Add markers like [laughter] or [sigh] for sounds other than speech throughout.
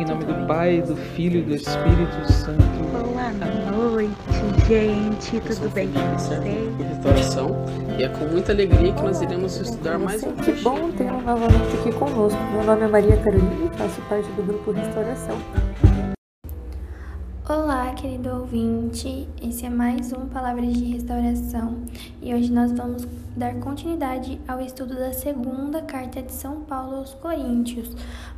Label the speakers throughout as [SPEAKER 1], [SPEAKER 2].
[SPEAKER 1] Em nome do Pai, do Filho e do Espírito Santo.
[SPEAKER 2] Boa noite, gente. Tudo bem com vocês?
[SPEAKER 3] restauração e é com muita alegria que nós iremos estudar mais um
[SPEAKER 4] Que bom tê-lo novamente aqui conosco. Meu nome é Maria Carolina e faço parte do grupo Restauração.
[SPEAKER 5] Olá, querido ouvinte. Esse é mais um Palavras de Restauração e hoje nós vamos dar continuidade ao estudo da segunda carta de São Paulo aos Coríntios.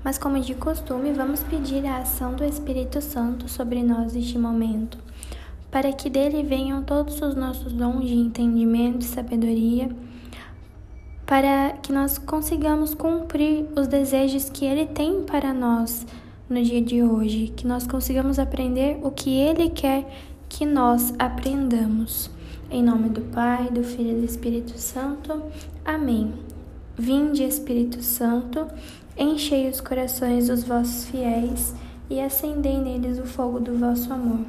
[SPEAKER 5] Mas, como de costume, vamos pedir a ação do Espírito Santo sobre nós neste momento, para que dele venham todos os nossos dons de entendimento e sabedoria, para que nós consigamos cumprir os desejos que ele tem para nós no dia de hoje, que nós consigamos aprender o que Ele quer que nós aprendamos. Em nome do Pai, do Filho e do Espírito Santo. Amém. Vinde, Espírito Santo, enchei os corações dos vossos fiéis e acendei neles o fogo do vosso amor.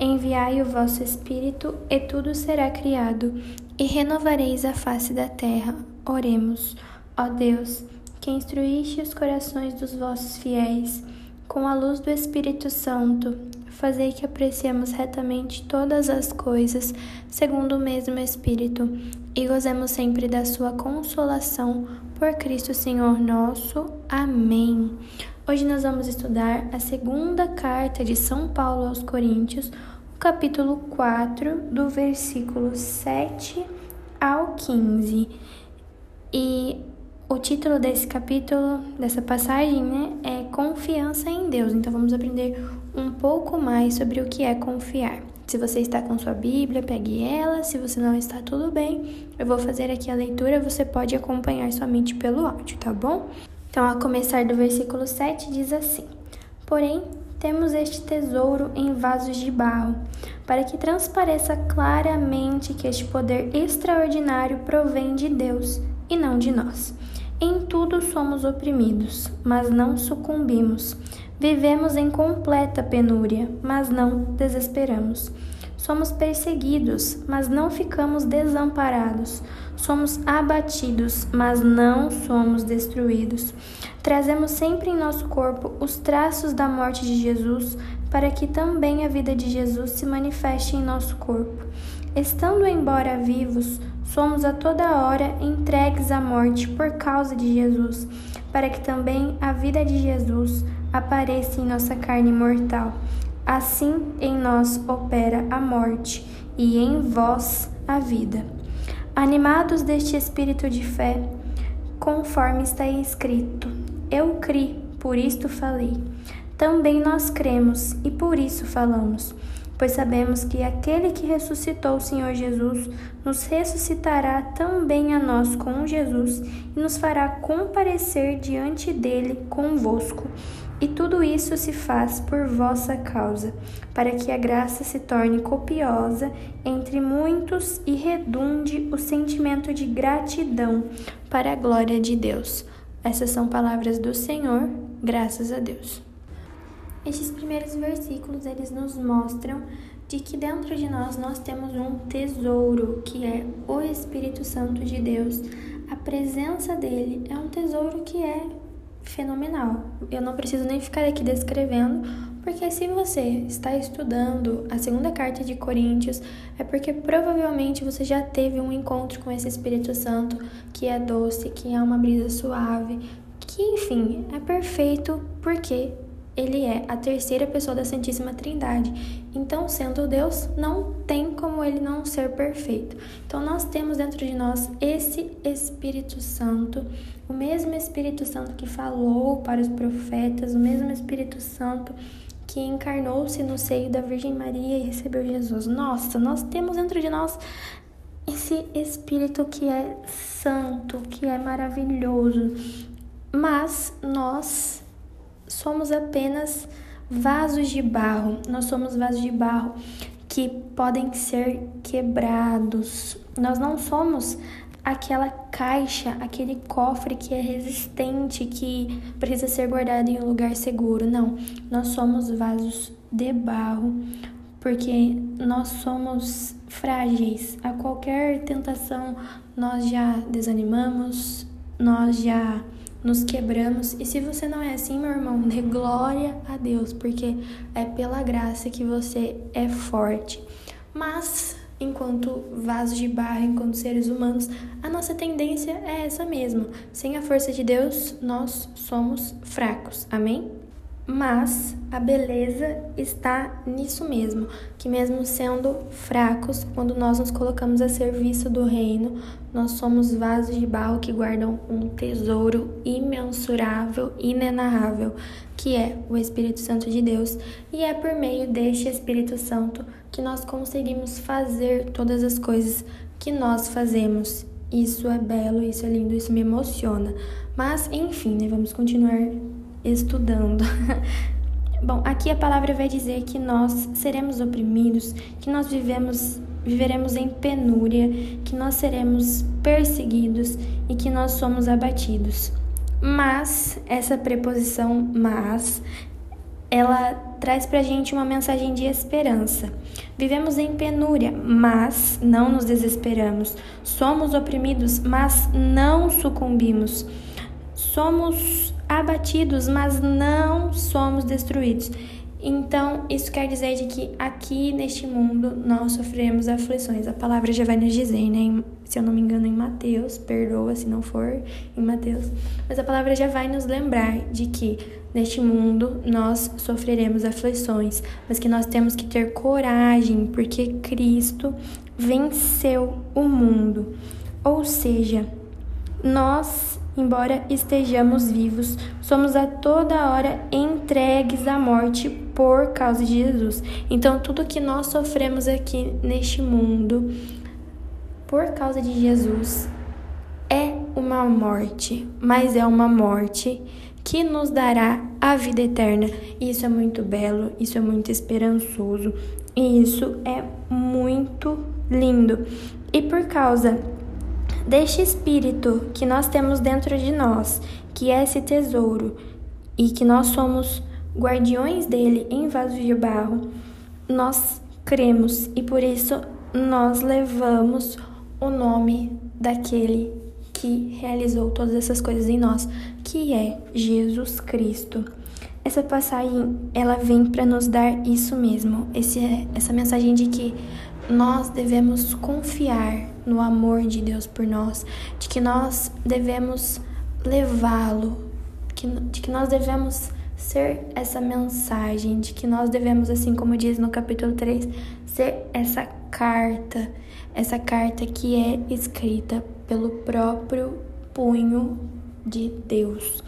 [SPEAKER 5] Enviai o vosso Espírito, e tudo será criado, e renovareis a face da terra. Oremos. Ó Deus, que instruíste os corações dos vossos fiéis, com a luz do Espírito Santo, fazei que apreciemos retamente todas as coisas, segundo o mesmo Espírito, e gozemos sempre da sua consolação, por Cristo Senhor nosso. Amém. Hoje nós vamos estudar a segunda carta de São Paulo aos Coríntios, o capítulo 4, do versículo 7 ao 15. E o título desse capítulo, dessa passagem, né, é Confiança em Deus. Então vamos aprender um pouco mais sobre o que é confiar. Se você está com sua Bíblia, pegue ela. Se você não está, tudo bem. Eu vou fazer aqui a leitura, você pode acompanhar somente pelo áudio, tá bom? Então, a começar do versículo 7, diz assim: Porém, temos este tesouro em vasos de barro, para que transpareça claramente que este poder extraordinário provém de Deus e não de nós. Em tudo somos oprimidos, mas não sucumbimos. Vivemos em completa penúria, mas não desesperamos. Somos perseguidos, mas não ficamos desamparados. Somos abatidos, mas não somos destruídos. Trazemos sempre em nosso corpo os traços da morte de Jesus, para que também a vida de Jesus se manifeste em nosso corpo. Estando embora vivos, somos a toda hora entregues à morte por causa de Jesus, para que também a vida de Jesus apareça em nossa carne mortal. Assim em nós opera a morte e em vós a vida. Animados deste espírito de fé, conforme está escrito: Eu criei, por isto falei. Também nós cremos e por isso falamos pois sabemos que aquele que ressuscitou o Senhor Jesus nos ressuscitará também a nós com Jesus e nos fará comparecer diante dele convosco. E tudo isso se faz por vossa causa, para que a graça se torne copiosa entre muitos e redunde o sentimento de gratidão para a glória de Deus. Essas são palavras do Senhor, graças a Deus. Estes primeiros versículos eles nos mostram de que dentro de nós nós temos um tesouro, que é o Espírito Santo de Deus. A presença dele é um tesouro que é fenomenal. Eu não preciso nem ficar aqui descrevendo, porque se você está estudando a segunda carta de Coríntios, é porque provavelmente você já teve um encontro com esse Espírito Santo, que é doce, que é uma brisa suave, que enfim, é perfeito porque ele é a terceira pessoa da Santíssima Trindade. Então, sendo Deus, não tem como ele não ser perfeito. Então, nós temos dentro de nós esse Espírito Santo, o mesmo Espírito Santo que falou para os profetas, o mesmo Espírito Santo que encarnou-se no seio da Virgem Maria e recebeu Jesus. Nossa, nós temos dentro de nós esse Espírito que é santo, que é maravilhoso. Mas nós somos apenas vasos de barro. Nós somos vasos de barro que podem ser quebrados. Nós não somos aquela caixa, aquele cofre que é resistente, que precisa ser guardado em um lugar seguro. Não, nós somos vasos de barro, porque nós somos frágeis. A qualquer tentação, nós já desanimamos, nós já nos quebramos. E se você não é assim, meu irmão, dê glória a Deus, porque é pela graça que você é forte. Mas, enquanto vasos de barro, enquanto seres humanos, a nossa tendência é essa mesmo. Sem a força de Deus, nós somos fracos. Amém? Mas a beleza está nisso mesmo, que mesmo sendo fracos, quando nós nos colocamos a serviço do reino, nós somos vasos de barro que guardam um tesouro imensurável, inenarrável, que é o Espírito Santo de Deus, e é por meio deste Espírito Santo que nós conseguimos fazer todas as coisas que nós fazemos. Isso é belo, isso é lindo, isso me emociona. Mas, enfim, né, vamos continuar estudando. [laughs] Bom, aqui a palavra vai dizer que nós seremos oprimidos, que nós vivemos, viveremos em penúria, que nós seremos perseguidos e que nós somos abatidos. Mas essa preposição mas ela traz pra gente uma mensagem de esperança. Vivemos em penúria, mas não nos desesperamos. Somos oprimidos, mas não sucumbimos. Somos abatidos, mas não somos destruídos. Então, isso quer dizer de que aqui neste mundo nós sofremos aflições. A palavra já vai nos dizer, né? Se eu não me engano, em Mateus, perdoa se não for em Mateus. Mas a palavra já vai nos lembrar de que neste mundo nós sofreremos aflições, mas que nós temos que ter coragem, porque Cristo venceu o mundo. Ou seja, nós embora estejamos vivos, somos a toda hora entregues à morte por causa de Jesus. Então, tudo que nós sofremos aqui neste mundo por causa de Jesus é uma morte, mas é uma morte que nos dará a vida eterna. Isso é muito belo, isso é muito esperançoso e isso é muito lindo. E por causa deste espírito que nós temos dentro de nós, que é esse tesouro, e que nós somos guardiões dele em vasos de barro, nós cremos e por isso nós levamos o nome daquele que realizou todas essas coisas em nós, que é Jesus Cristo. Essa passagem, ela vem para nos dar isso mesmo, esse, essa mensagem de que nós devemos confiar no amor de Deus por nós, de que nós devemos levá-lo, de que nós devemos ser essa mensagem, de que nós devemos, assim como diz no capítulo 3, ser essa carta, essa carta que é escrita pelo próprio punho de Deus.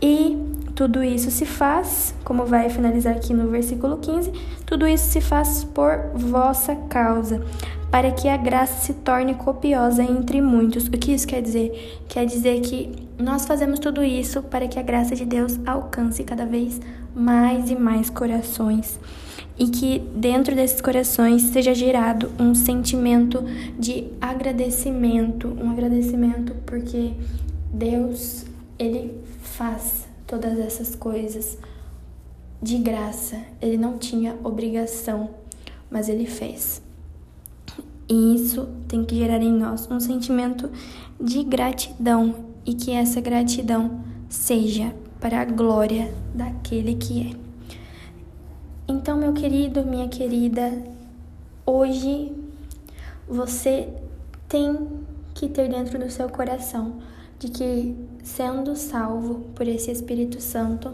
[SPEAKER 5] E tudo isso se faz, como vai finalizar aqui no versículo 15, tudo isso se faz por vossa causa, para que a graça se torne copiosa entre muitos. O que isso quer dizer? Quer dizer que nós fazemos tudo isso para que a graça de Deus alcance cada vez mais e mais corações. E que dentro desses corações seja gerado um sentimento de agradecimento, um agradecimento porque Deus, ele faz todas essas coisas de graça. Ele não tinha obrigação, mas ele fez. E isso tem que gerar em nós um sentimento de gratidão e que essa gratidão seja para a glória daquele que é. Então, meu querido, minha querida, hoje você tem que ter dentro do seu coração de que, sendo salvo por esse Espírito Santo,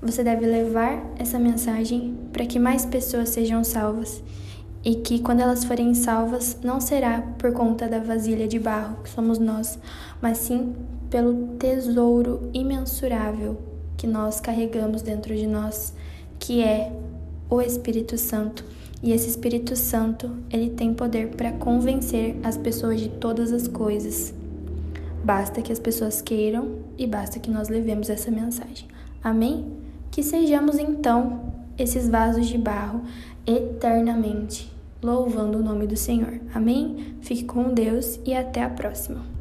[SPEAKER 5] você deve levar essa mensagem para que mais pessoas sejam salvas e que, quando elas forem salvas, não será por conta da vasilha de barro que somos nós, mas sim pelo tesouro imensurável que nós carregamos dentro de nós, que é o Espírito Santo. E esse Espírito Santo, ele tem poder para convencer as pessoas de todas as coisas. Basta que as pessoas queiram e basta que nós levemos essa mensagem. Amém? Que sejamos então esses vasos de barro eternamente louvando o nome do Senhor. Amém? Fique com Deus e até a próxima.